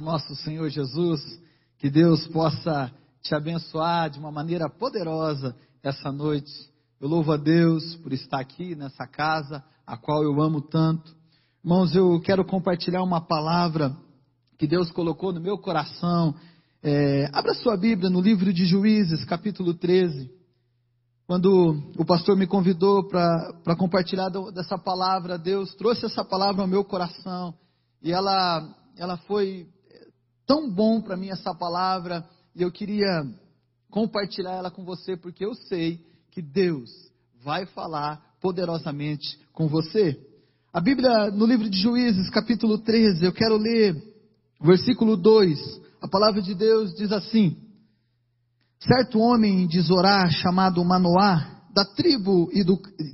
nosso Senhor Jesus, que Deus possa te abençoar de uma maneira poderosa essa noite. Eu louvo a Deus por estar aqui nessa casa, a qual eu amo tanto. Irmãos, eu quero compartilhar uma palavra que Deus colocou no meu coração. É, abra sua Bíblia no livro de Juízes, capítulo 13. Quando o pastor me convidou para compartilhar dessa palavra, Deus trouxe essa palavra ao meu coração e ela, ela foi tão bom para mim essa palavra e eu queria compartilhar ela com você porque eu sei que Deus vai falar poderosamente com você. A Bíblia, no livro de Juízes, capítulo 13, eu quero ler versículo 2. A palavra de Deus diz assim: Certo homem de Zorá, chamado Manoá, da tribo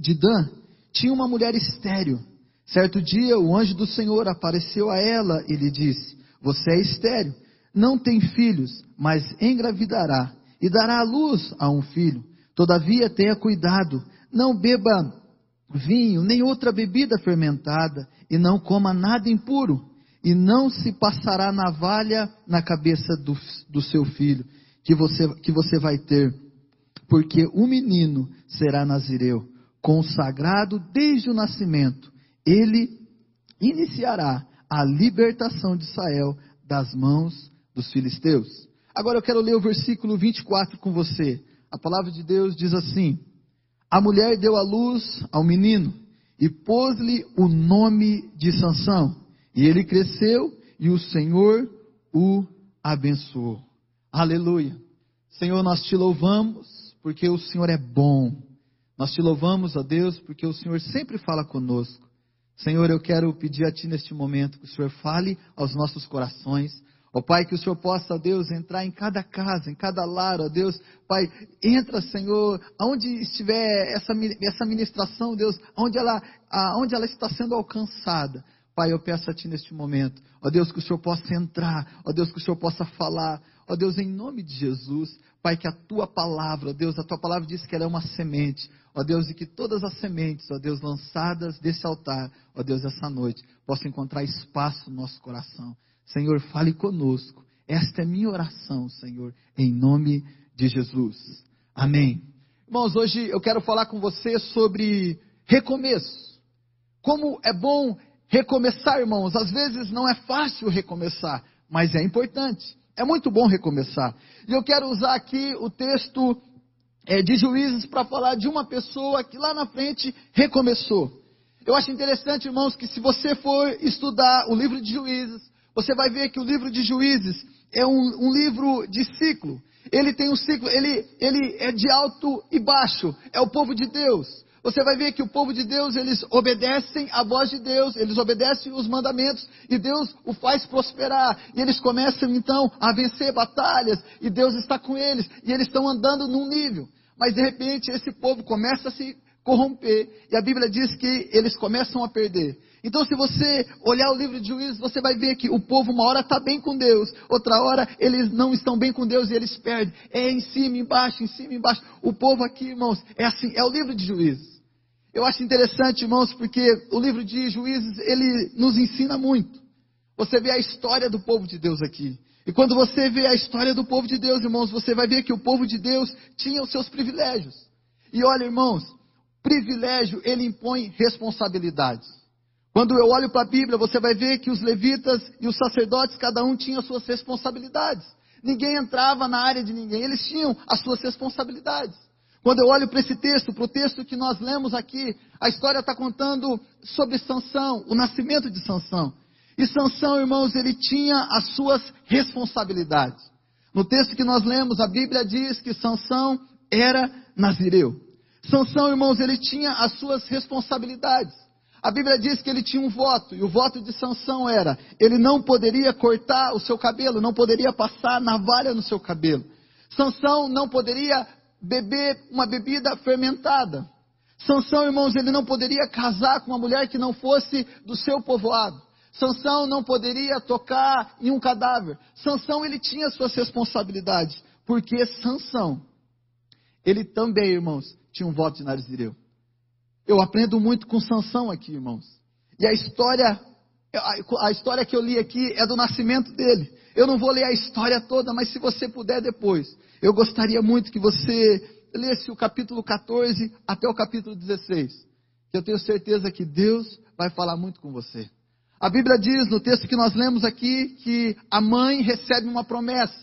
de Dan, tinha uma mulher estéril. Certo dia, o anjo do Senhor apareceu a ela e lhe disse: você é estéreo, não tem filhos, mas engravidará e dará à luz a um filho. Todavia tenha cuidado, não beba vinho, nem outra bebida fermentada, e não coma nada impuro, e não se passará navalha na cabeça do, do seu filho, que você, que você vai ter, porque o menino será nazireu, consagrado desde o nascimento. Ele iniciará a libertação de Israel das mãos dos filisteus. Agora eu quero ler o versículo 24 com você. A palavra de Deus diz assim: A mulher deu à luz ao menino e pôs-lhe o nome de Sansão. E ele cresceu e o Senhor o abençoou. Aleluia. Senhor, nós te louvamos porque o Senhor é bom. Nós te louvamos, ó Deus, porque o Senhor sempre fala conosco. Senhor, eu quero pedir a Ti neste momento que o Senhor fale aos nossos corações. Ó Pai, que o Senhor possa, Deus, entrar em cada casa, em cada lar, ó Deus. Pai, entra, Senhor, aonde estiver essa, essa ministração, Deus, aonde ela, aonde ela está sendo alcançada. Pai, eu peço a Ti neste momento, ó Deus, que o Senhor possa entrar, ó Deus, que o Senhor possa falar, ó Deus, em nome de Jesus, Pai, que a Tua palavra, ó Deus, a Tua palavra diz que ela é uma semente, ó Deus, e que todas as sementes, ó Deus, lançadas desse altar, ó Deus, essa noite, possam encontrar espaço no nosso coração. Senhor, fale conosco. Esta é minha oração, Senhor, em nome de Jesus. Amém. Irmãos, hoje eu quero falar com você sobre recomeço. Como é bom recomeçar, irmãos. Às vezes não é fácil recomeçar, mas é importante. É muito bom recomeçar. E eu quero usar aqui o texto é, de Juízes para falar de uma pessoa que lá na frente recomeçou. Eu acho interessante, irmãos, que se você for estudar o livro de Juízes, você vai ver que o livro de Juízes é um, um livro de ciclo. Ele tem um ciclo, ele, ele é de alto e baixo. É o povo de Deus você vai ver que o povo de Deus, eles obedecem à voz de Deus, eles obedecem os mandamentos, e Deus o faz prosperar, e eles começam então a vencer batalhas, e Deus está com eles, e eles estão andando num nível. Mas de repente esse povo começa a se corromper, e a Bíblia diz que eles começam a perder. Então, se você olhar o livro de Juízes, você vai ver que o povo, uma hora está bem com Deus, outra hora eles não estão bem com Deus e eles perdem. É em cima, embaixo, em cima, embaixo. O povo aqui, irmãos, é assim, é o livro de Juízes. Eu acho interessante, irmãos, porque o livro de Juízes, ele nos ensina muito. Você vê a história do povo de Deus aqui. E quando você vê a história do povo de Deus, irmãos, você vai ver que o povo de Deus tinha os seus privilégios. E olha, irmãos, privilégio, ele impõe responsabilidades. Quando eu olho para a Bíblia, você vai ver que os levitas e os sacerdotes, cada um tinha as suas responsabilidades. Ninguém entrava na área de ninguém, eles tinham as suas responsabilidades. Quando eu olho para esse texto, para o texto que nós lemos aqui, a história está contando sobre Sansão, o nascimento de Sansão. E Sansão, irmãos, ele tinha as suas responsabilidades. No texto que nós lemos, a Bíblia diz que Sansão era nazireu. Sansão, irmãos, ele tinha as suas responsabilidades. A Bíblia diz que ele tinha um voto, e o voto de Sansão era: ele não poderia cortar o seu cabelo, não poderia passar navalha no seu cabelo. Sansão não poderia beber uma bebida fermentada. Sansão, irmãos, ele não poderia casar com uma mulher que não fosse do seu povoado. Sansão não poderia tocar em um cadáver. Sansão, ele tinha suas responsabilidades. Porque Sansão, ele também, irmãos, tinha um voto de Narizireu. Eu aprendo muito com Sansão aqui, irmãos. E a história A história que eu li aqui é do nascimento dele. Eu não vou ler a história toda, mas se você puder depois, eu gostaria muito que você lesse o capítulo 14 até o capítulo 16. Que eu tenho certeza que Deus vai falar muito com você. A Bíblia diz no texto que nós lemos aqui que a mãe recebe uma promessa,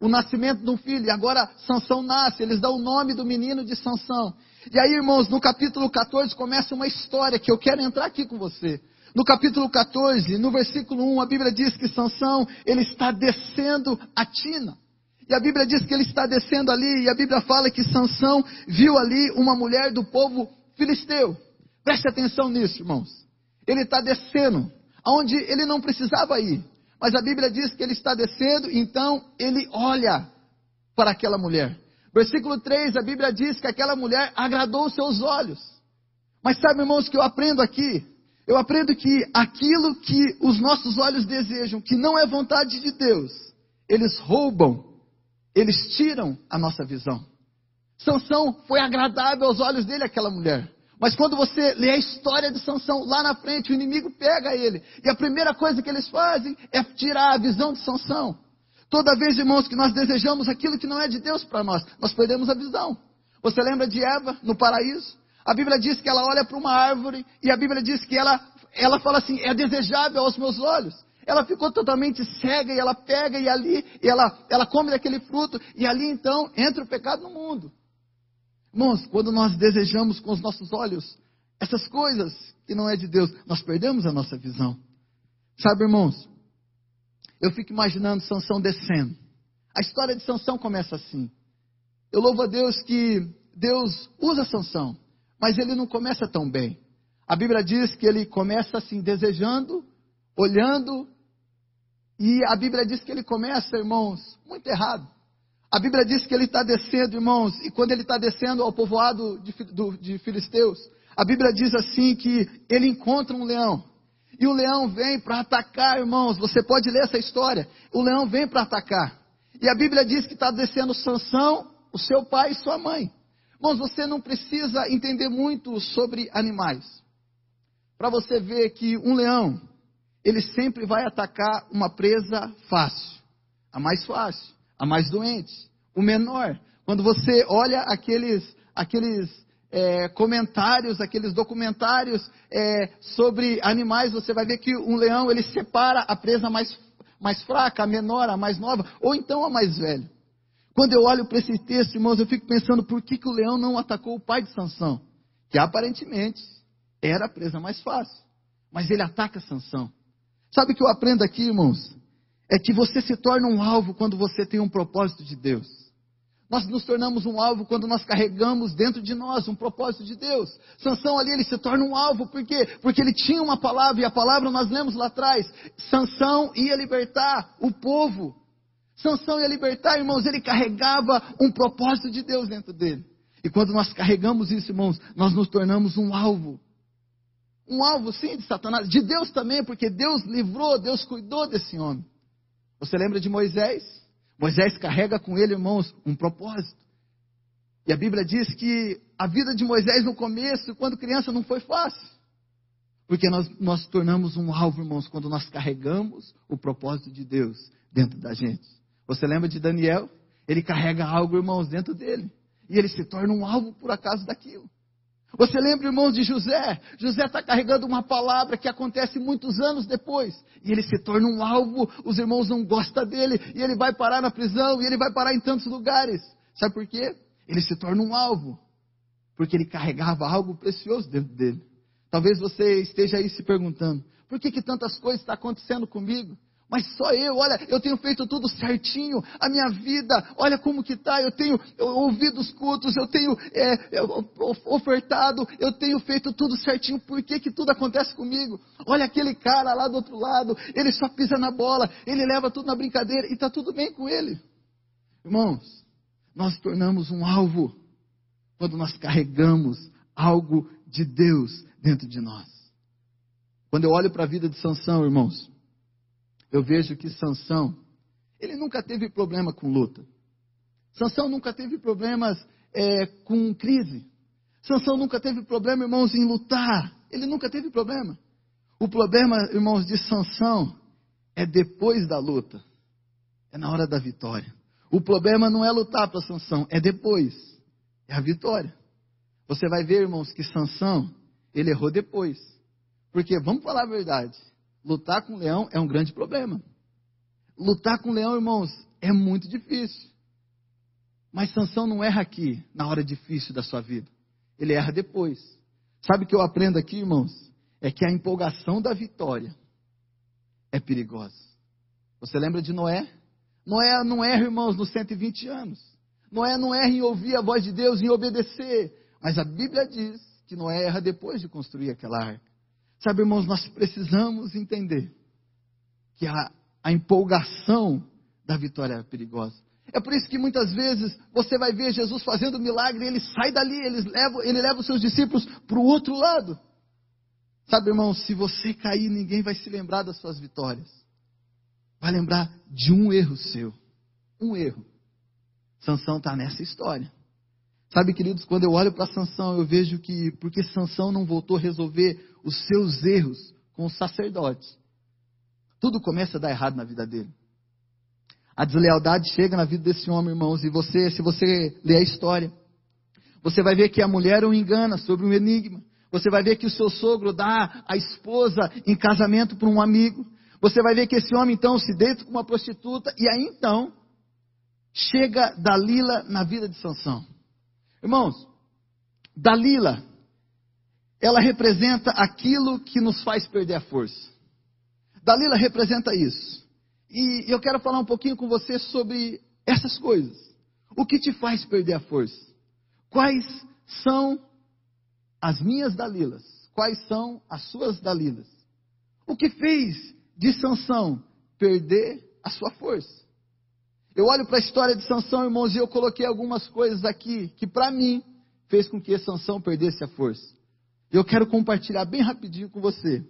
o nascimento de um filho, e agora Sansão nasce, eles dão o nome do menino de Sansão. E aí, irmãos, no capítulo 14 começa uma história que eu quero entrar aqui com você. No capítulo 14, no versículo 1, a Bíblia diz que Sansão, ele está descendo a tina. E a Bíblia diz que ele está descendo ali, e a Bíblia fala que Sansão viu ali uma mulher do povo filisteu. Preste atenção nisso, irmãos. Ele está descendo, aonde ele não precisava ir. Mas a Bíblia diz que ele está descendo, então ele olha para aquela mulher. Versículo 3, a Bíblia diz que aquela mulher agradou seus olhos. Mas sabe, irmãos, que eu aprendo aqui? Eu aprendo que aquilo que os nossos olhos desejam, que não é vontade de Deus, eles roubam eles tiram a nossa visão. Sansão foi agradável aos olhos dele, aquela mulher. Mas quando você lê a história de Sansão, lá na frente o inimigo pega ele. E a primeira coisa que eles fazem é tirar a visão de Sansão. Toda vez, irmãos, que nós desejamos aquilo que não é de Deus para nós, nós perdemos a visão. Você lembra de Eva no paraíso? A Bíblia diz que ela olha para uma árvore e a Bíblia diz que ela, ela fala assim: é desejável aos meus olhos. Ela ficou totalmente cega e ela pega e ali, e ela, ela come daquele fruto, e ali então entra o pecado no mundo. Irmãos, quando nós desejamos com os nossos olhos essas coisas que não é de Deus, nós perdemos a nossa visão. Sabe, irmãos, eu fico imaginando Sansão descendo. A história de Sansão começa assim. Eu louvo a Deus que Deus usa Sansão, mas ele não começa tão bem. A Bíblia diz que ele começa assim, desejando, olhando e a Bíblia diz que ele começa, irmãos, muito errado. A Bíblia diz que ele está descendo, irmãos, e quando ele está descendo ao povoado de, do, de Filisteus, a Bíblia diz assim que ele encontra um leão. E o leão vem para atacar, irmãos. Você pode ler essa história. O leão vem para atacar. E a Bíblia diz que está descendo Sansão, o seu pai e sua mãe. Irmãos, você não precisa entender muito sobre animais. Para você ver que um leão, ele sempre vai atacar uma presa fácil, a mais fácil, a mais doente, o menor. Quando você olha aqueles, aqueles é, comentários, aqueles documentários é, sobre animais, você vai ver que um leão ele separa a presa mais, mais fraca, a menor, a mais nova, ou então a mais velha. Quando eu olho para esse texto, irmãos, eu fico pensando por que, que o leão não atacou o pai de Sansão, que aparentemente era a presa mais fácil, mas ele ataca Sansão. Sabe o que eu aprendo aqui, irmãos? É que você se torna um alvo quando você tem um propósito de Deus. Nós nos tornamos um alvo quando nós carregamos dentro de nós um propósito de Deus. Sansão ali, ele se torna um alvo, por quê? Porque ele tinha uma palavra, e a palavra nós lemos lá atrás. Sansão ia libertar o povo. Sansão ia libertar, irmãos, ele carregava um propósito de Deus dentro dele. E quando nós carregamos isso, irmãos, nós nos tornamos um alvo um alvo sim de Satanás, de Deus também, porque Deus livrou, Deus cuidou desse homem. Você lembra de Moisés? Moisés carrega com ele, irmãos, um propósito. E a Bíblia diz que a vida de Moisés no começo, quando criança, não foi fácil. Porque nós nós tornamos um alvo, irmãos, quando nós carregamos o propósito de Deus dentro da gente. Você lembra de Daniel? Ele carrega algo, irmãos, dentro dele. E ele se torna um alvo por acaso daquilo. Você lembra, irmãos, de José? José está carregando uma palavra que acontece muitos anos depois. E ele se torna um alvo, os irmãos não gostam dele, e ele vai parar na prisão, e ele vai parar em tantos lugares. Sabe por quê? Ele se torna um alvo. Porque ele carregava algo precioso dentro dele. Talvez você esteja aí se perguntando: por que, que tantas coisas estão acontecendo comigo? Mas só eu, olha, eu tenho feito tudo certinho, a minha vida, olha como que está, eu tenho ouvido os cultos, eu tenho é, ofertado, eu tenho feito tudo certinho, por que, que tudo acontece comigo? Olha aquele cara lá do outro lado, ele só pisa na bola, ele leva tudo na brincadeira e está tudo bem com ele. Irmãos, nós tornamos um alvo quando nós carregamos algo de Deus dentro de nós. Quando eu olho para a vida de Sansão, irmãos, eu vejo que Sansão, ele nunca teve problema com luta. Sansão nunca teve problemas é, com crise. Sansão nunca teve problema, irmãos, em lutar. Ele nunca teve problema. O problema, irmãos, de Sansão é depois da luta. É na hora da vitória. O problema não é lutar para Sansão, é depois. É a vitória. Você vai ver, irmãos, que Sansão, ele errou depois. Porque, vamos falar a verdade, lutar com leão é um grande problema. Lutar com leão, irmãos, é muito difícil. Mas Sansão não erra aqui, na hora difícil da sua vida. Ele erra depois. Sabe o que eu aprendo aqui, irmãos? É que a empolgação da vitória é perigosa. Você lembra de Noé? Noé não erra, irmãos, nos 120 anos. Noé não erra em ouvir a voz de Deus, em obedecer. Mas a Bíblia diz que Noé erra depois de construir aquela arca. Sabe, irmãos, nós precisamos entender que a, a empolgação da vitória é perigosa. É por isso que muitas vezes você vai ver Jesus fazendo milagre, ele sai dali, ele leva, ele leva os seus discípulos para o outro lado. Sabe, irmão, se você cair, ninguém vai se lembrar das suas vitórias. Vai lembrar de um erro seu. Um erro. Sansão está nessa história. Sabe, queridos, quando eu olho para Sansão, eu vejo que porque Sansão não voltou a resolver os seus erros com os sacerdotes, tudo começa a dar errado na vida dele. A deslealdade chega na vida desse homem, irmãos, e você, se você ler a história, você vai ver que a mulher o engana sobre um enigma. Você vai ver que o seu sogro dá a esposa em casamento para um amigo. Você vai ver que esse homem então se deita com uma prostituta e aí então chega Dalila na vida de Sansão. Irmãos, Dalila, ela representa aquilo que nos faz perder a força. Dalila representa isso. E eu quero falar um pouquinho com você sobre essas coisas. O que te faz perder a força? Quais são as minhas Dalilas? Quais são as suas Dalilas? O que fez de Sansão perder a sua força? Eu olho para a história de Sansão, irmãos, e eu coloquei algumas coisas aqui que para mim fez com que Sansão perdesse a força. Eu quero compartilhar bem rapidinho com você.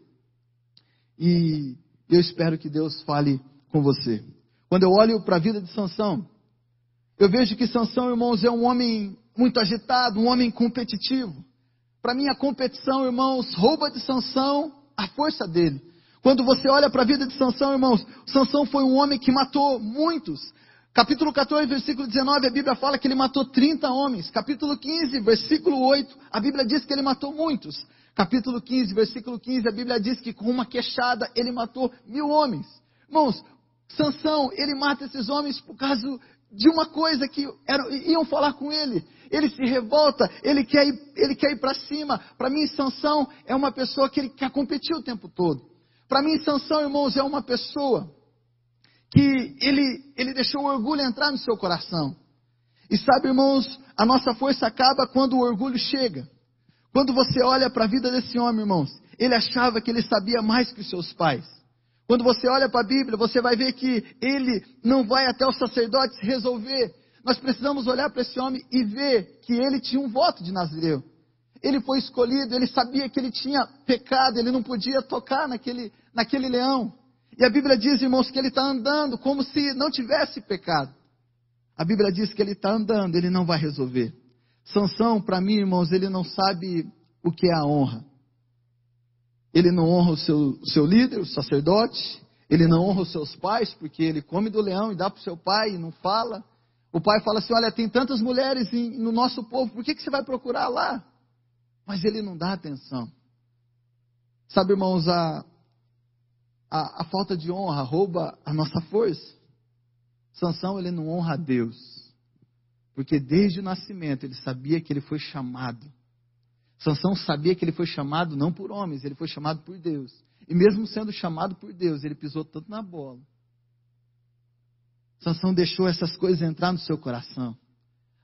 E eu espero que Deus fale com você. Quando eu olho para a vida de Sansão, eu vejo que Sansão, irmãos, é um homem muito agitado, um homem competitivo. Para mim, a competição, irmãos, rouba de Sansão a força dele. Quando você olha para a vida de Sansão, irmãos, Sansão foi um homem que matou muitos. Capítulo 14, versículo 19, a Bíblia fala que ele matou 30 homens. Capítulo 15, versículo 8, a Bíblia diz que ele matou muitos. Capítulo 15, versículo 15, a Bíblia diz que com uma queixada ele matou mil homens. Irmãos, Sansão, ele mata esses homens por causa de uma coisa que eram, iam falar com ele. Ele se revolta, ele quer ir, ir para cima. Para mim, Sansão é uma pessoa que ele quer competir o tempo todo. Para mim, Sansão, irmãos, é uma pessoa que ele, ele deixou o orgulho entrar no seu coração. E sabe, irmãos, a nossa força acaba quando o orgulho chega. Quando você olha para a vida desse homem, irmãos, ele achava que ele sabia mais que os seus pais. Quando você olha para a Bíblia, você vai ver que ele não vai até os sacerdotes resolver. Nós precisamos olhar para esse homem e ver que ele tinha um voto de Nazireu. Ele foi escolhido, ele sabia que ele tinha pecado, ele não podia tocar naquele, naquele leão. E a Bíblia diz, irmãos, que ele está andando como se não tivesse pecado. A Bíblia diz que ele está andando, ele não vai resolver. Sansão, para mim, irmãos, ele não sabe o que é a honra. Ele não honra o seu, seu líder, o sacerdote. Ele não honra os seus pais, porque ele come do leão e dá para o seu pai e não fala. O pai fala assim: Olha, tem tantas mulheres em, no nosso povo, por que, que você vai procurar lá? Mas ele não dá atenção. Sabe, irmãos, a, a, a falta de honra rouba a nossa força. Sansão, ele não honra a Deus. Porque desde o nascimento ele sabia que ele foi chamado Sansão sabia que ele foi chamado não por homens, ele foi chamado por Deus. E mesmo sendo chamado por Deus, ele pisou tanto na bola. Sansão deixou essas coisas entrar no seu coração.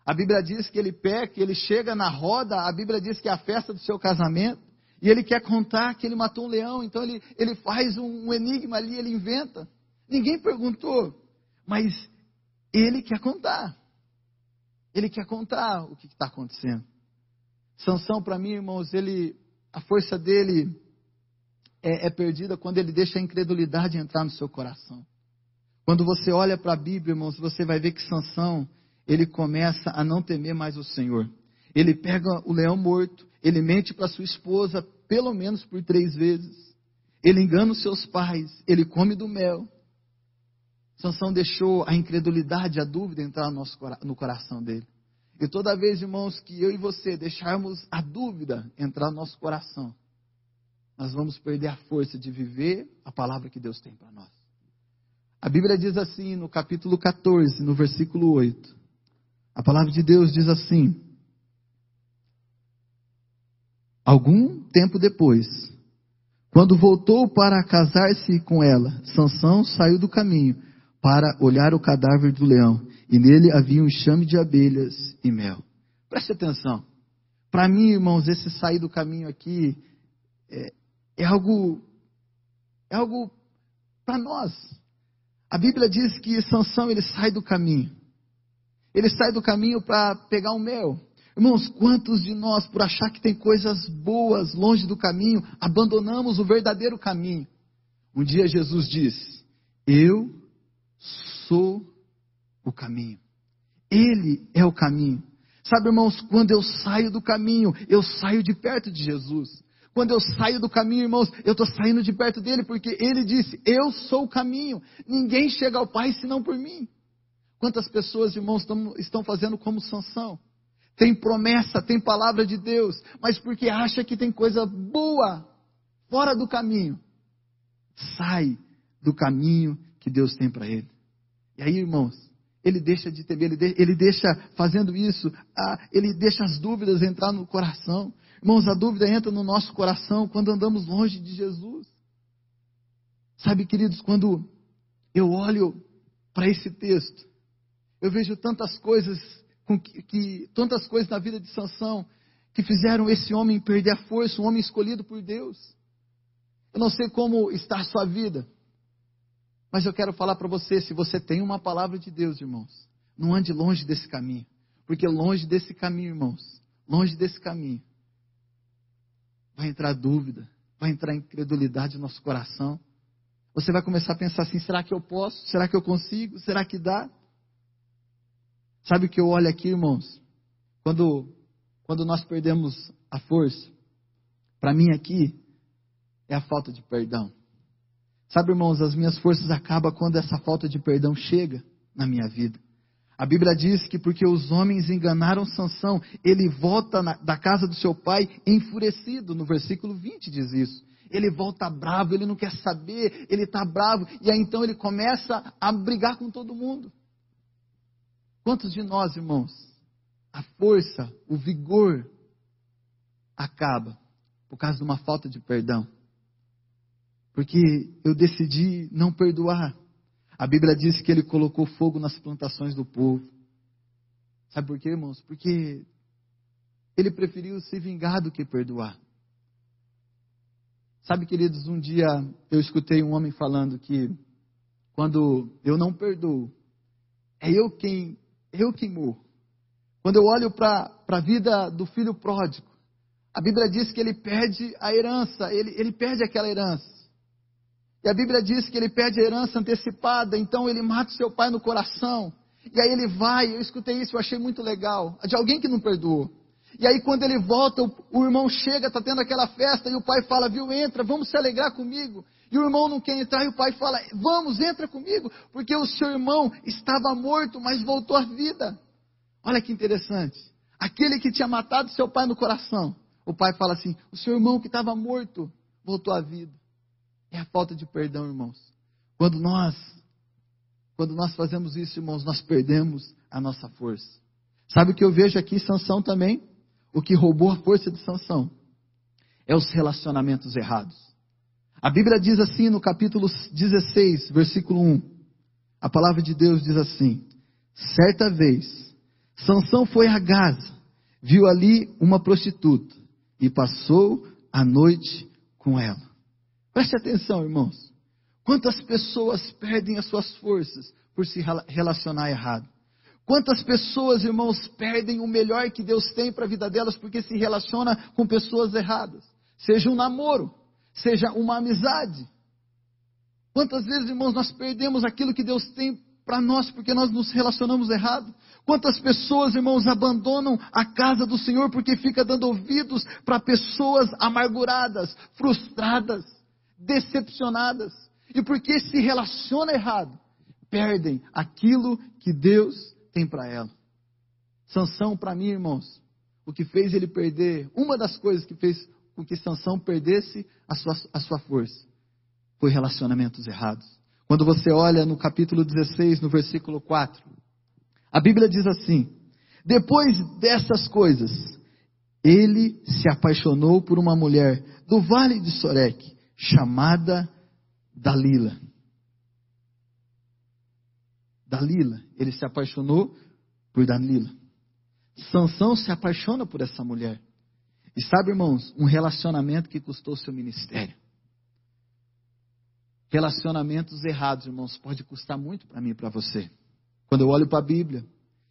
A Bíblia diz que ele peca, ele chega na roda, a Bíblia diz que é a festa do seu casamento, e ele quer contar que ele matou um leão, então ele, ele faz um, um enigma ali, ele inventa. Ninguém perguntou, mas ele quer contar. Ele quer contar o que está acontecendo. Sansão, para mim, irmãos, ele, a força dele é, é perdida quando ele deixa a incredulidade entrar no seu coração. Quando você olha para a Bíblia, irmãos, você vai ver que Sansão, ele começa a não temer mais o Senhor. Ele pega o leão morto, ele mente para sua esposa pelo menos por três vezes. Ele engana os seus pais, ele come do mel. Sansão deixou a incredulidade, a dúvida entrar no, coração dele. E toda vez, irmãos, que eu e você deixarmos a dúvida entrar no nosso coração, nós vamos perder a força de viver a palavra que Deus tem para nós. A Bíblia diz assim no capítulo 14, no versículo 8. A palavra de Deus diz assim: Algum tempo depois, quando voltou para casar-se com ela, Sansão saiu do caminho para olhar o cadáver do leão, e nele havia um enxame de abelhas e mel. Preste atenção. Para mim, irmãos, esse sair do caminho aqui é, é algo é algo para nós. A Bíblia diz que Sansão ele sai do caminho. Ele sai do caminho para pegar o mel. Irmãos, quantos de nós, por achar que tem coisas boas longe do caminho, abandonamos o verdadeiro caminho? Um dia Jesus disse: Eu sou o caminho. Ele é o caminho. Sabe, irmãos, quando eu saio do caminho, eu saio de perto de Jesus. Quando eu saio do caminho, irmãos, eu estou saindo de perto dele, porque ele disse: Eu sou o caminho. Ninguém chega ao Pai senão por mim. Quantas pessoas, irmãos, estão, estão fazendo como Sansão? Tem promessa, tem palavra de Deus, mas porque acha que tem coisa boa fora do caminho, sai do caminho que Deus tem para ele. E aí, irmãos, ele deixa de temer, ele, de, ele deixa fazendo isso, ah, ele deixa as dúvidas entrar no coração. Irmãos, a dúvida entra no nosso coração quando andamos longe de Jesus. Sabe, queridos, quando eu olho para esse texto, eu vejo tantas coisas que, que, tantas coisas na vida de Sansão que fizeram esse homem perder a força, um homem escolhido por Deus. Eu não sei como está a sua vida, mas eu quero falar para você, se você tem uma palavra de Deus, irmãos, não ande longe desse caminho, porque longe desse caminho, irmãos, longe desse caminho, vai entrar dúvida, vai entrar incredulidade no nosso coração. Você vai começar a pensar assim: será que eu posso? Será que eu consigo? Será que dá? Sabe o que eu olho aqui, irmãos? Quando, quando nós perdemos a força, para mim aqui é a falta de perdão. Sabe, irmãos, as minhas forças acabam quando essa falta de perdão chega na minha vida. A Bíblia diz que porque os homens enganaram Sansão, ele volta na, da casa do seu pai enfurecido. No versículo 20 diz isso. Ele volta bravo, ele não quer saber, ele está bravo, e aí então ele começa a brigar com todo mundo. Quantos de nós, irmãos, a força, o vigor acaba por causa de uma falta de perdão? Porque eu decidi não perdoar. A Bíblia diz que ele colocou fogo nas plantações do povo. Sabe por quê, irmãos? Porque ele preferiu se vingar do que perdoar. Sabe, queridos, um dia eu escutei um homem falando que quando eu não perdoo, é eu quem, eu quem morro. Quando eu olho para a vida do filho pródigo, a Bíblia diz que ele perde a herança, ele, ele perde aquela herança. E a Bíblia diz que ele pede a herança antecipada, então ele mata o seu pai no coração. E aí ele vai, eu escutei isso, eu achei muito legal. De alguém que não perdoou. E aí quando ele volta, o, o irmão chega, está tendo aquela festa, e o pai fala, viu, entra, vamos se alegrar comigo. E o irmão não quer entrar, e o pai fala, vamos, entra comigo, porque o seu irmão estava morto, mas voltou à vida. Olha que interessante. Aquele que tinha matado seu pai no coração, o pai fala assim, o seu irmão que estava morto, voltou à vida. É a falta de perdão, irmãos. Quando nós, quando nós fazemos isso, irmãos, nós perdemos a nossa força. Sabe o que eu vejo aqui, Sansão também? O que roubou a força de Sansão é os relacionamentos errados. A Bíblia diz assim no capítulo 16, versículo 1. A palavra de Deus diz assim: Certa vez, Sansão foi a Gaza, viu ali uma prostituta e passou a noite com ela. Preste atenção, irmãos. Quantas pessoas perdem as suas forças por se relacionar errado? Quantas pessoas, irmãos, perdem o melhor que Deus tem para a vida delas porque se relaciona com pessoas erradas? Seja um namoro, seja uma amizade. Quantas vezes, irmãos, nós perdemos aquilo que Deus tem para nós porque nós nos relacionamos errado? Quantas pessoas, irmãos, abandonam a casa do Senhor porque fica dando ouvidos para pessoas amarguradas, frustradas? decepcionadas. E porque se relaciona errado, perdem aquilo que Deus tem para ela. Sansão, para mim, irmãos, o que fez ele perder, uma das coisas que fez com que Sansão perdesse a sua, a sua força, foi relacionamentos errados. Quando você olha no capítulo 16, no versículo 4, a Bíblia diz assim: Depois dessas coisas, ele se apaixonou por uma mulher do vale de Sorek, chamada Dalila. Dalila, ele se apaixonou por Dalila. Sansão se apaixona por essa mulher. E sabe, irmãos, um relacionamento que custou seu ministério. Relacionamentos errados, irmãos, pode custar muito para mim e para você. Quando eu olho para a Bíblia,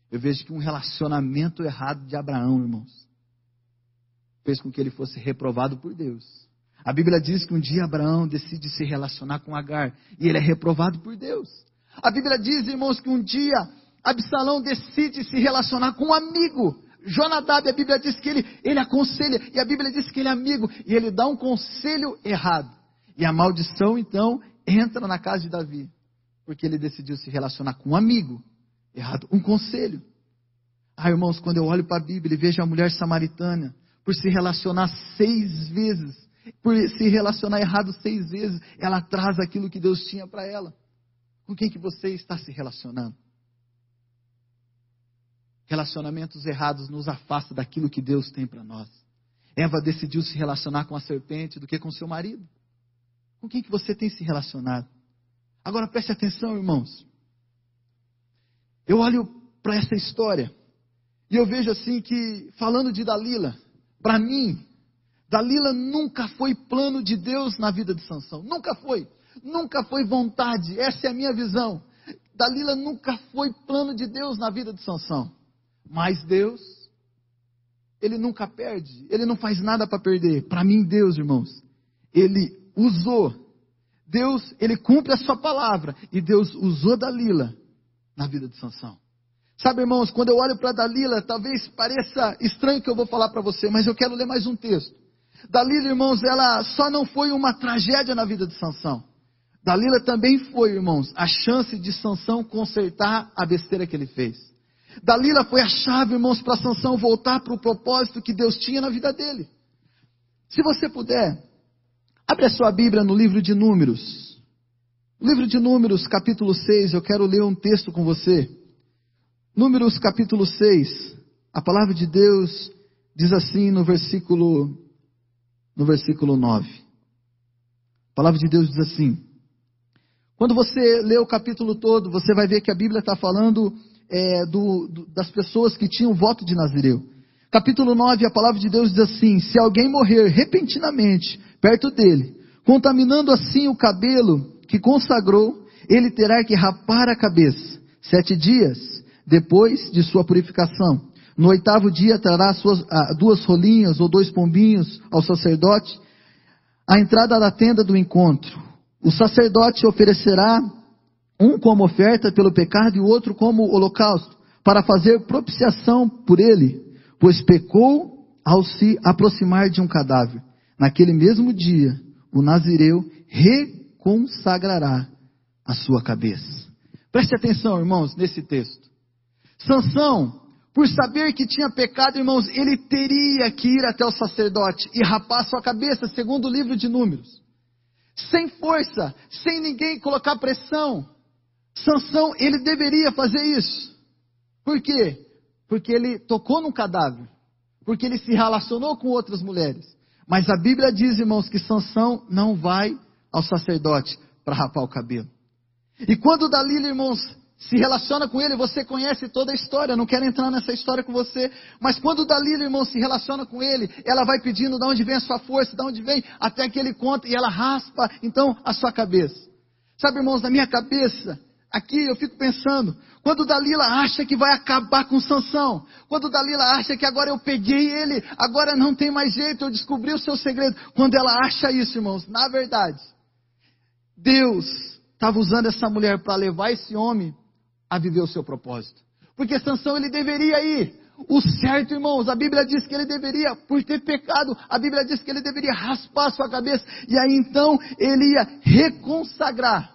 eu vejo que um relacionamento errado de Abraão, irmãos, fez com que ele fosse reprovado por Deus. A Bíblia diz que um dia Abraão decide se relacionar com Agar e ele é reprovado por Deus. A Bíblia diz, irmãos, que um dia Absalão decide se relacionar com um amigo. Jonadab, a Bíblia diz que ele, ele aconselha, e a Bíblia diz que ele é amigo, e ele dá um conselho errado. E a maldição, então, entra na casa de Davi, porque ele decidiu se relacionar com um amigo errado, um conselho. Ah, irmãos, quando eu olho para a Bíblia e vejo a mulher samaritana, por se relacionar seis vezes, por se relacionar errado seis vezes, ela traz aquilo que Deus tinha para ela. Com quem que você está se relacionando? Relacionamentos errados nos afasta daquilo que Deus tem para nós. Eva decidiu se relacionar com a serpente do que com seu marido. Com quem que você tem se relacionado? Agora preste atenção, irmãos. Eu olho para essa história e eu vejo assim que, falando de Dalila, para mim, Dalila nunca foi plano de Deus na vida de Sansão. Nunca foi. Nunca foi vontade. Essa é a minha visão. Dalila nunca foi plano de Deus na vida de Sansão. Mas Deus, Ele nunca perde, Ele não faz nada para perder. Para mim, Deus, irmãos, Ele usou. Deus, Ele cumpre a sua palavra. E Deus usou Dalila na vida de Sansão. Sabe, irmãos, quando eu olho para Dalila, talvez pareça estranho que eu vou falar para você, mas eu quero ler mais um texto. Dalila, irmãos, ela só não foi uma tragédia na vida de Sansão. Dalila também foi, irmãos, a chance de Sansão consertar a besteira que ele fez. Dalila foi a chave, irmãos, para Sansão voltar para o propósito que Deus tinha na vida dele. Se você puder, abre a sua Bíblia no livro de Números. livro de Números, capítulo 6, eu quero ler um texto com você. Números, capítulo 6. A palavra de Deus diz assim no versículo no versículo 9. A palavra de Deus diz assim: Quando você lê o capítulo todo, você vai ver que a Bíblia está falando é, do, do, das pessoas que tinham voto de Nazireu. Capítulo 9, a palavra de Deus diz assim: Se alguém morrer repentinamente perto dele, contaminando assim o cabelo que consagrou, ele terá que rapar a cabeça, sete dias depois de sua purificação. No oitavo dia trará suas, ah, duas rolinhas ou dois pombinhos ao sacerdote, à entrada da tenda do encontro. O sacerdote oferecerá um como oferta pelo pecado e o outro como holocausto, para fazer propiciação por ele, pois pecou ao se aproximar de um cadáver. Naquele mesmo dia, o nazireu reconsagrará a sua cabeça. Preste atenção, irmãos, nesse texto. Sansão, por saber que tinha pecado, irmãos, ele teria que ir até o sacerdote e rapar sua cabeça, segundo o livro de Números. Sem força, sem ninguém colocar pressão, Sansão, ele deveria fazer isso. Por quê? Porque ele tocou num cadáver. Porque ele se relacionou com outras mulheres. Mas a Bíblia diz, irmãos, que Sansão não vai ao sacerdote para rapar o cabelo. E quando Dalila, irmãos, se relaciona com ele, você conhece toda a história, não quero entrar nessa história com você, mas quando Dalila, irmão, se relaciona com ele, ela vai pedindo de onde vem a sua força, de onde vem, até que ele conta, e ela raspa, então, a sua cabeça. Sabe, irmãos, na minha cabeça, Aqui eu fico pensando, quando Dalila acha que vai acabar com Sansão, quando Dalila acha que agora eu peguei ele, agora não tem mais jeito, eu descobri o seu segredo. Quando ela acha isso, irmãos, na verdade, Deus estava usando essa mulher para levar esse homem a viver o seu propósito. Porque Sansão ele deveria ir o certo, irmãos. A Bíblia diz que ele deveria, por ter pecado, a Bíblia diz que ele deveria raspar a sua cabeça. E aí então ele ia reconsagrar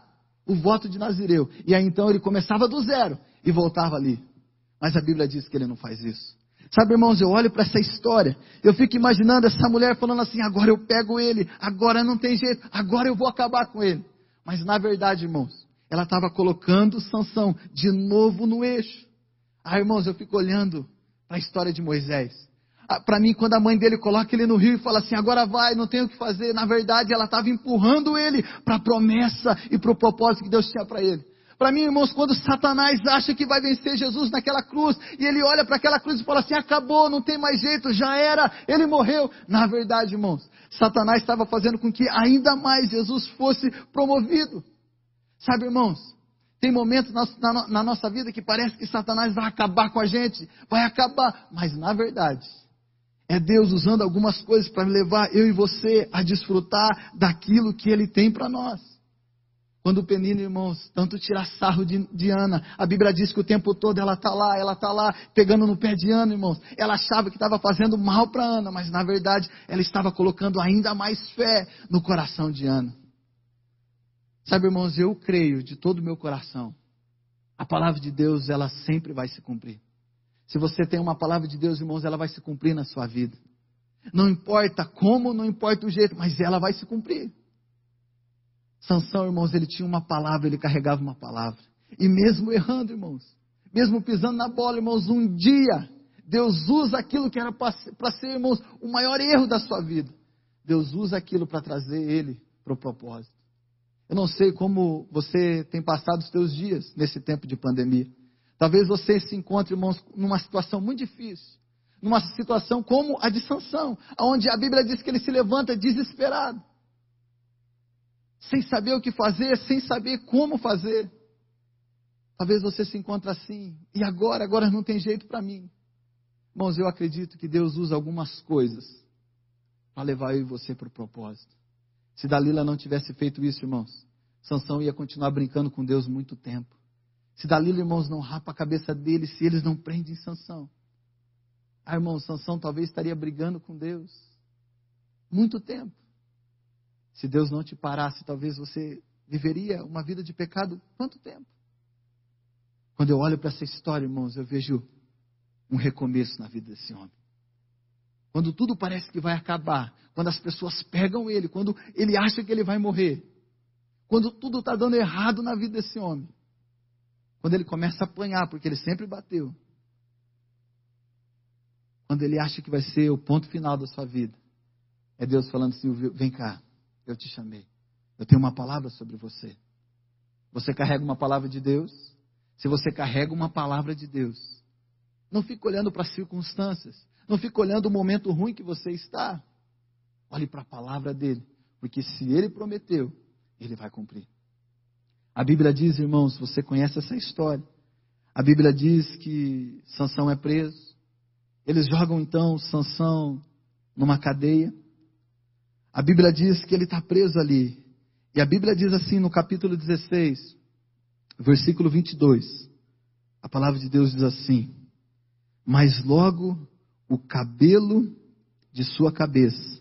o voto de Nazireu. E aí então ele começava do zero e voltava ali. Mas a Bíblia diz que ele não faz isso. Sabe, irmãos, eu olho para essa história, eu fico imaginando essa mulher falando assim: agora eu pego ele, agora não tem jeito, agora eu vou acabar com ele. Mas na verdade, irmãos, ela estava colocando Sansão de novo no eixo. Ah, irmãos, eu fico olhando para a história de Moisés. Ah, para mim, quando a mãe dele coloca ele no rio e fala assim: agora vai, não tem o que fazer. Na verdade, ela estava empurrando ele para a promessa e para o propósito que Deus tinha para ele. Para mim, irmãos, quando Satanás acha que vai vencer Jesus naquela cruz, e ele olha para aquela cruz e fala assim: acabou, não tem mais jeito, já era, ele morreu. Na verdade, irmãos, Satanás estava fazendo com que ainda mais Jesus fosse promovido. Sabe, irmãos, tem momentos na, na, na nossa vida que parece que Satanás vai acabar com a gente, vai acabar, mas na verdade, é Deus usando algumas coisas para levar eu e você a desfrutar daquilo que Ele tem para nós. Quando o Penino, irmãos, tanto tira sarro de, de, Ana, a Bíblia diz que o tempo todo ela está lá, ela está lá, pegando no pé de Ana, irmãos. Ela achava que estava fazendo mal para Ana, mas na verdade ela estava colocando ainda mais fé no coração de Ana. Sabe, irmãos, eu creio de todo o meu coração, a palavra de Deus, ela sempre vai se cumprir. Se você tem uma palavra de Deus, irmãos, ela vai se cumprir na sua vida. Não importa como, não importa o jeito, mas ela vai se cumprir. Sansão, irmãos, ele tinha uma palavra, ele carregava uma palavra. E mesmo errando, irmãos, mesmo pisando na bola, irmãos, um dia Deus usa aquilo que era para ser, irmãos, o maior erro da sua vida. Deus usa aquilo para trazer ele para o propósito. Eu não sei como você tem passado os seus dias nesse tempo de pandemia. Talvez você se encontre, irmãos, numa situação muito difícil. Numa situação como a de Sansão, onde a Bíblia diz que ele se levanta desesperado sem saber o que fazer, sem saber como fazer. Talvez você se encontre assim, e agora, agora não tem jeito para mim. Irmãos, eu acredito que Deus usa algumas coisas para levar eu e você para o propósito. Se Dalila não tivesse feito isso, irmãos, Sansão ia continuar brincando com Deus muito tempo. Se Dalila, irmãos, não rapa a cabeça dele, se eles não prendem Sansão. Ah, irmão, Sansão talvez estaria brigando com Deus muito tempo. Se Deus não te parasse, talvez você viveria uma vida de pecado quanto tempo? Quando eu olho para essa história, irmãos, eu vejo um recomeço na vida desse homem. Quando tudo parece que vai acabar, quando as pessoas pegam ele, quando ele acha que ele vai morrer, quando tudo está dando errado na vida desse homem, quando ele começa a apanhar, porque ele sempre bateu, quando ele acha que vai ser o ponto final da sua vida, é Deus falando assim: vem cá, eu te chamei. Eu tenho uma palavra sobre você. Você carrega uma palavra de Deus? Se você carrega uma palavra de Deus, não fique olhando para as circunstâncias. Não fique olhando o momento ruim que você está. Olhe para a palavra dele. Porque se ele prometeu, ele vai cumprir. A Bíblia diz, irmãos, você conhece essa história. A Bíblia diz que Sansão é preso. Eles jogam então Sansão numa cadeia. A Bíblia diz que ele está preso ali. E a Bíblia diz assim no capítulo 16, versículo 22. A palavra de Deus diz assim: Mas logo o cabelo de sua cabeça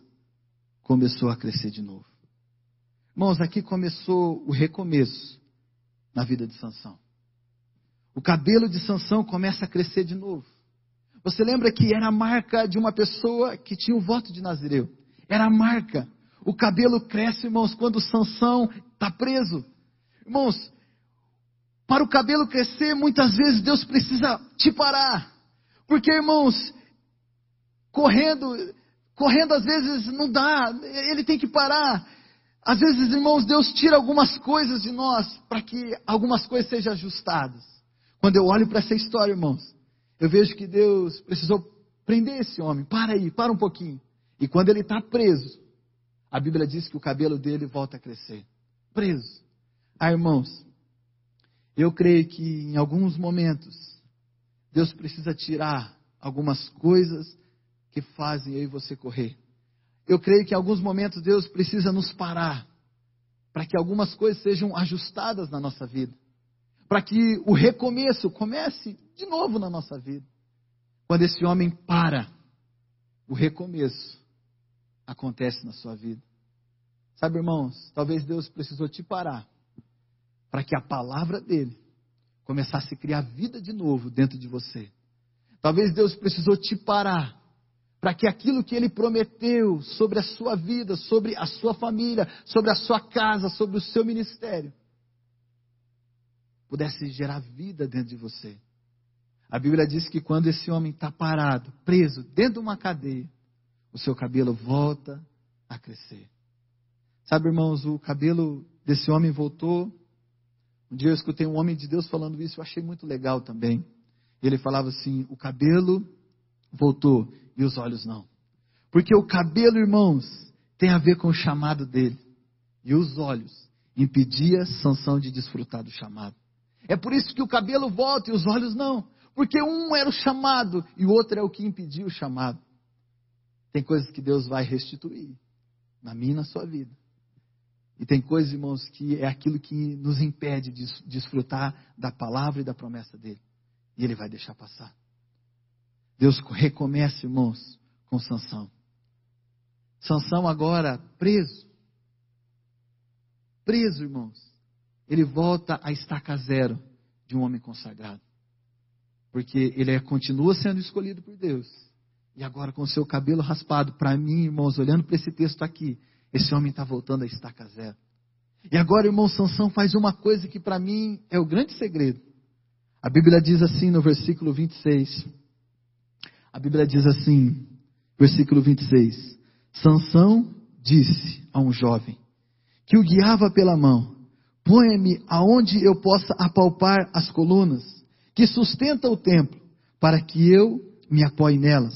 começou a crescer de novo. Irmãos, aqui começou o recomeço na vida de Sansão. O cabelo de Sansão começa a crescer de novo. Você lembra que era a marca de uma pessoa que tinha o voto de Nazireu. Era a marca. O cabelo cresce, irmãos, quando Sansão está preso. Irmãos, para o cabelo crescer, muitas vezes Deus precisa te parar. Porque, irmãos, correndo, correndo às vezes não dá, ele tem que parar. Às vezes, irmãos, Deus tira algumas coisas de nós para que algumas coisas sejam ajustadas. Quando eu olho para essa história, irmãos, eu vejo que Deus precisou prender esse homem. Para aí, para um pouquinho. E quando ele está preso, a Bíblia diz que o cabelo dele volta a crescer. Preso. Ah, irmãos, eu creio que em alguns momentos, Deus precisa tirar algumas coisas que fazem eu e você correr. Eu creio que em alguns momentos Deus precisa nos parar para que algumas coisas sejam ajustadas na nossa vida. Para que o recomeço comece de novo na nossa vida. Quando esse homem para, o recomeço acontece na sua vida. Sabe, irmãos, talvez Deus precisou te parar para que a palavra dele começasse a criar vida de novo dentro de você. Talvez Deus precisou te parar para que aquilo que ele prometeu sobre a sua vida, sobre a sua família, sobre a sua casa, sobre o seu ministério, pudesse gerar vida dentro de você. A Bíblia diz que quando esse homem está parado, preso dentro de uma cadeia, o seu cabelo volta a crescer. Sabe, irmãos, o cabelo desse homem voltou. Um dia eu escutei um homem de Deus falando isso, eu achei muito legal também. Ele falava assim: o cabelo voltou e os olhos não. Porque o cabelo, irmãos, tem a ver com o chamado dele. E os olhos impedia Sansão de desfrutar do chamado. É por isso que o cabelo volta e os olhos não. Porque um era o chamado e o outro é o que impedia o chamado. Tem coisas que Deus vai restituir na minha e na sua vida. E tem coisas, irmãos, que é aquilo que nos impede de desfrutar da palavra e da promessa dele. E ele vai deixar passar. Deus recomeça, irmãos, com Sansão. Sansão agora preso. Preso, irmãos. Ele volta a estaca zero de um homem consagrado. Porque ele é, continua sendo escolhido por Deus. E agora com seu cabelo raspado, para mim, irmãos, olhando para esse texto aqui, esse homem está voltando a estaca zero. E agora, irmão Sansão faz uma coisa que para mim é o grande segredo. A Bíblia diz assim no versículo 26. A Bíblia diz assim, versículo 26. Sansão disse a um jovem que o guiava pela mão: Põe-me aonde eu possa apalpar as colunas que sustentam o templo, para que eu me apoie nelas.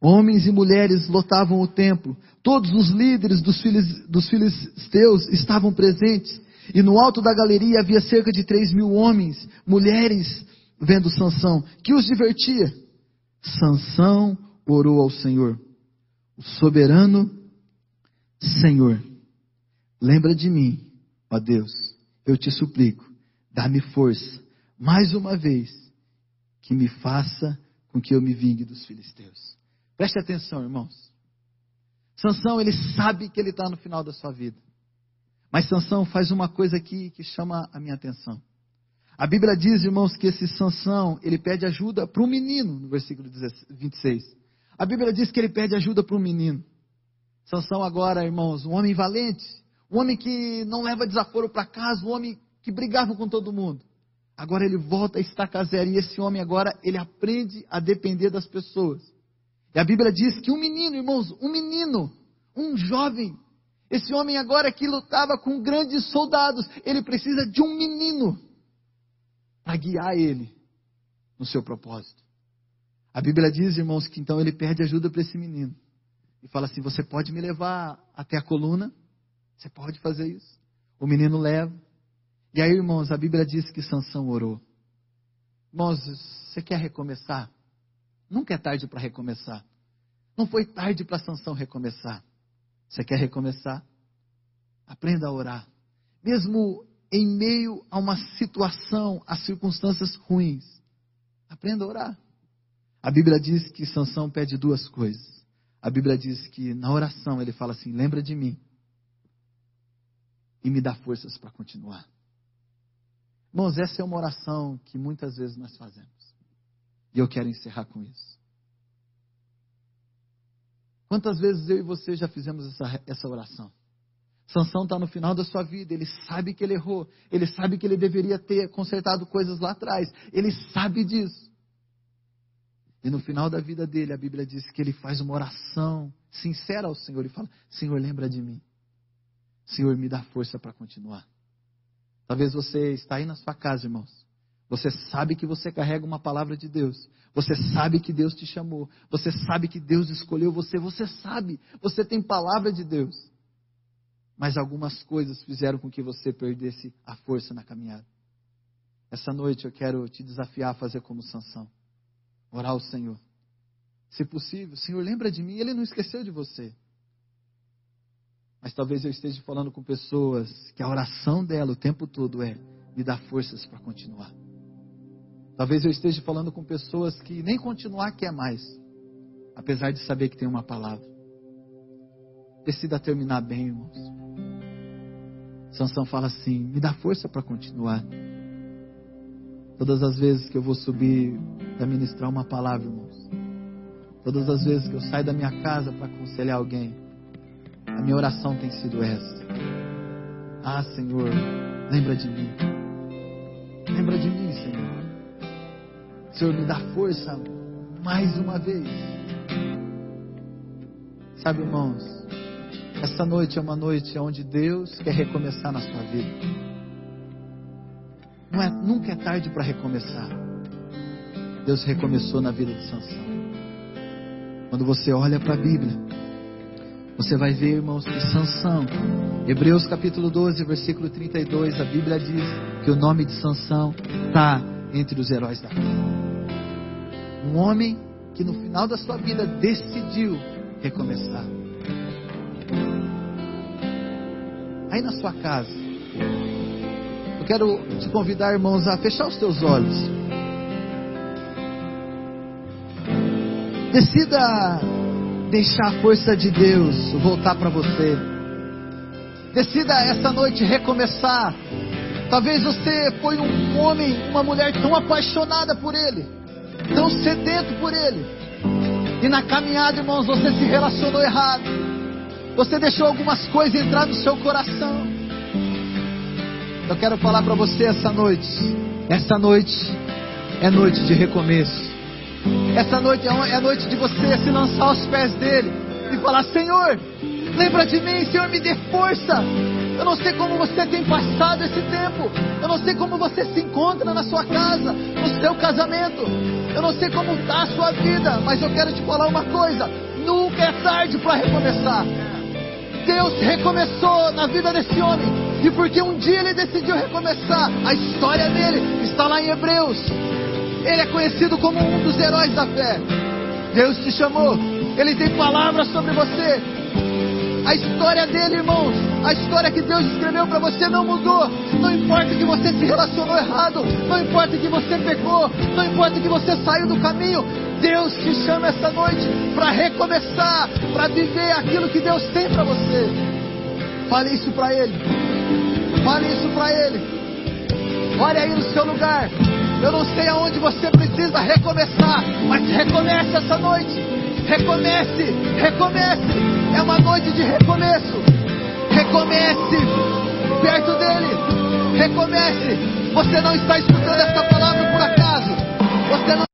Homens e mulheres lotavam o templo, todos os líderes dos, filhos, dos filisteus estavam presentes, e no alto da galeria havia cerca de três mil homens, mulheres, vendo Sansão, que os divertia. Sansão orou ao Senhor, o soberano Senhor, lembra de mim, ó Deus, eu te suplico, dá-me força, mais uma vez, que me faça com que eu me vingue dos filisteus. Preste atenção, irmãos. Sansão, ele sabe que ele está no final da sua vida. Mas Sansão faz uma coisa aqui que chama a minha atenção. A Bíblia diz, irmãos, que esse Sansão, ele pede ajuda para um menino, no versículo 26. A Bíblia diz que ele pede ajuda para um menino. Sansão agora, irmãos, um homem valente, um homem que não leva desaforo para casa, um homem que brigava com todo mundo. Agora ele volta a estacar zero, e esse homem agora, ele aprende a depender das pessoas. E a Bíblia diz que um menino, irmãos, um menino, um jovem, esse homem agora que lutava com grandes soldados, ele precisa de um menino para guiar ele no seu propósito. A Bíblia diz, irmãos, que então ele pede ajuda para esse menino. E fala assim: Você pode me levar até a coluna? Você pode fazer isso? O menino leva. E aí, irmãos, a Bíblia diz que Sansão orou. Irmãos, você quer recomeçar? Nunca é tarde para recomeçar. Não foi tarde para Sansão recomeçar. Você quer recomeçar? Aprenda a orar. Mesmo em meio a uma situação, a circunstâncias ruins. Aprenda a orar. A Bíblia diz que Sansão pede duas coisas. A Bíblia diz que na oração ele fala assim: lembra de mim e me dá forças para continuar. Irmãos, essa é uma oração que muitas vezes nós fazemos. E eu quero encerrar com isso. Quantas vezes eu e você já fizemos essa, essa oração? Sansão está no final da sua vida, ele sabe que ele errou, ele sabe que ele deveria ter consertado coisas lá atrás, ele sabe disso. E no final da vida dele, a Bíblia diz que ele faz uma oração sincera ao Senhor e fala: Senhor, lembra de mim. Senhor, me dá força para continuar. Talvez você está aí na sua casa, irmãos. Você sabe que você carrega uma palavra de Deus. Você sabe que Deus te chamou. Você sabe que Deus escolheu você. Você sabe. Você tem palavra de Deus mas algumas coisas fizeram com que você perdesse a força na caminhada. Essa noite eu quero te desafiar a fazer como Sansão. Orar ao Senhor. Se possível, Senhor, lembra de mim, Ele não esqueceu de você. Mas talvez eu esteja falando com pessoas que a oração dela o tempo todo é: me dá forças para continuar. Talvez eu esteja falando com pessoas que nem continuar quer mais, apesar de saber que tem uma palavra. Decida terminar bem, irmãos. Sansão fala assim: me dá força para continuar. Todas as vezes que eu vou subir para ministrar uma palavra, irmãos. Todas as vezes que eu saio da minha casa para aconselhar alguém, a minha oração tem sido essa. Ah, Senhor, lembra de mim. Lembra de mim, Senhor. Senhor, me dá força mais uma vez. Sabe, irmãos, essa noite é uma noite onde Deus quer recomeçar na sua vida. Não é, nunca é tarde para recomeçar. Deus recomeçou na vida de Sansão. Quando você olha para a Bíblia, você vai ver, irmãos, que Sansão, Hebreus capítulo 12, versículo 32, a Bíblia diz que o nome de Sansão está entre os heróis da fé. Um homem que no final da sua vida decidiu recomeçar. Aí na sua casa, quero te convidar, irmãos, a fechar os teus olhos. Decida deixar a força de Deus voltar para você. Decida essa noite recomeçar. Talvez você foi um homem, uma mulher tão apaixonada por Ele, tão sedento por Ele. E na caminhada, irmãos, você se relacionou errado. Você deixou algumas coisas entrar no seu coração. Eu quero falar para você essa noite. Essa noite é noite de recomeço. Essa noite é, é noite de você se lançar aos pés dele e falar: Senhor, lembra de mim, Senhor, me dê força. Eu não sei como você tem passado esse tempo. Eu não sei como você se encontra na sua casa, no seu casamento. Eu não sei como está a sua vida, mas eu quero te falar uma coisa: nunca é tarde para recomeçar. Deus recomeçou na vida desse homem e porque um dia ele decidiu recomeçar, a história dele está lá em Hebreus. Ele é conhecido como um dos heróis da fé. Deus te chamou, ele tem palavras sobre você. A história dele, irmãos, a história que Deus escreveu para você não mudou. Não importa que você se relacionou errado, não importa que você pecou, não importa que você saiu do caminho. Deus te chama essa noite para recomeçar, para viver aquilo que Deus tem para você. Fale isso para Ele. Fale isso para ele. Olha aí no seu lugar. Eu não sei aonde você precisa recomeçar, mas recomece essa noite. Recomece, recomece. É uma noite de recomeço. Recomece perto dele. Recomece. Você não está escutando essa palavra por acaso. Você não